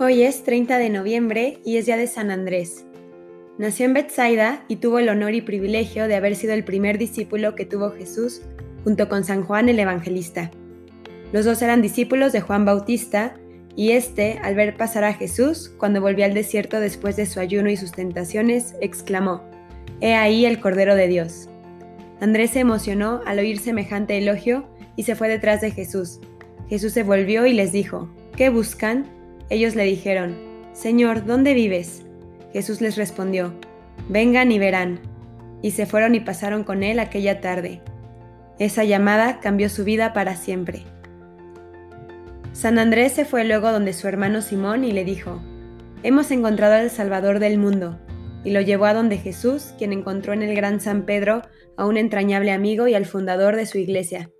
Hoy es 30 de noviembre y es día de San Andrés. Nació en Bethsaida y tuvo el honor y privilegio de haber sido el primer discípulo que tuvo Jesús junto con San Juan el Evangelista. Los dos eran discípulos de Juan Bautista y este, al ver pasar a Jesús, cuando volvió al desierto después de su ayuno y sus tentaciones, exclamó, He ahí el Cordero de Dios. Andrés se emocionó al oír semejante elogio y se fue detrás de Jesús. Jesús se volvió y les dijo, ¿qué buscan? Ellos le dijeron, Señor, ¿dónde vives? Jesús les respondió, Vengan y verán. Y se fueron y pasaron con él aquella tarde. Esa llamada cambió su vida para siempre. San Andrés se fue luego donde su hermano Simón y le dijo, Hemos encontrado al Salvador del mundo, y lo llevó a donde Jesús, quien encontró en el gran San Pedro a un entrañable amigo y al fundador de su iglesia.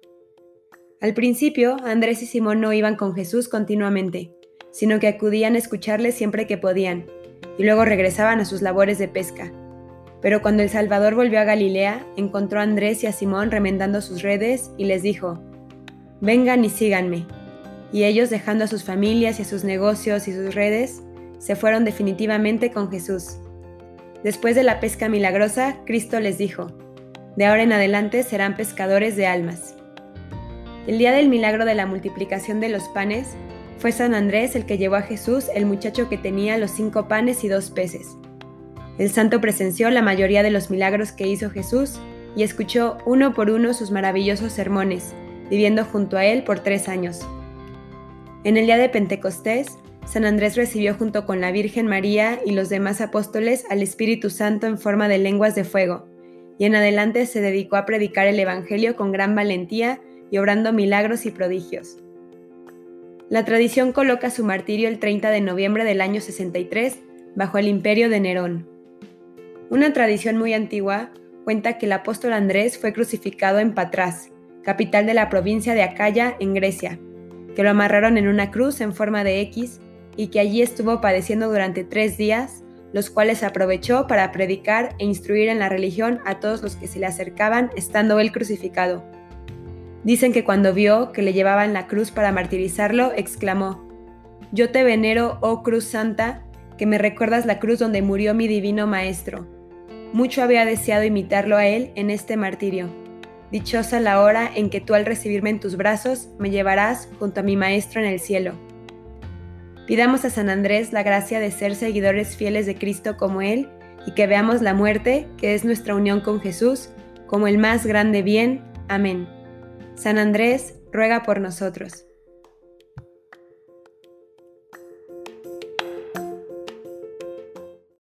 Al principio, Andrés y Simón no iban con Jesús continuamente, sino que acudían a escucharle siempre que podían, y luego regresaban a sus labores de pesca. Pero cuando el Salvador volvió a Galilea, encontró a Andrés y a Simón remendando sus redes y les dijo, Vengan y síganme. Y ellos, dejando a sus familias y a sus negocios y sus redes, se fueron definitivamente con Jesús. Después de la pesca milagrosa, Cristo les dijo, De ahora en adelante serán pescadores de almas. El día del milagro de la multiplicación de los panes, fue San Andrés el que llevó a Jesús el muchacho que tenía los cinco panes y dos peces. El santo presenció la mayoría de los milagros que hizo Jesús y escuchó uno por uno sus maravillosos sermones, viviendo junto a él por tres años. En el día de Pentecostés, San Andrés recibió junto con la Virgen María y los demás apóstoles al Espíritu Santo en forma de lenguas de fuego, y en adelante se dedicó a predicar el Evangelio con gran valentía y obrando milagros y prodigios. La tradición coloca su martirio el 30 de noviembre del año 63 bajo el imperio de Nerón. Una tradición muy antigua cuenta que el apóstol Andrés fue crucificado en Patras, capital de la provincia de Acaya, en Grecia, que lo amarraron en una cruz en forma de X y que allí estuvo padeciendo durante tres días, los cuales aprovechó para predicar e instruir en la religión a todos los que se le acercaban estando él crucificado. Dicen que cuando vio que le llevaban la cruz para martirizarlo, exclamó, Yo te venero, oh cruz santa, que me recuerdas la cruz donde murió mi divino Maestro. Mucho había deseado imitarlo a él en este martirio. Dichosa la hora en que tú al recibirme en tus brazos me llevarás junto a mi Maestro en el cielo. Pidamos a San Andrés la gracia de ser seguidores fieles de Cristo como Él y que veamos la muerte, que es nuestra unión con Jesús, como el más grande bien. Amén. San Andrés, ruega por nosotros.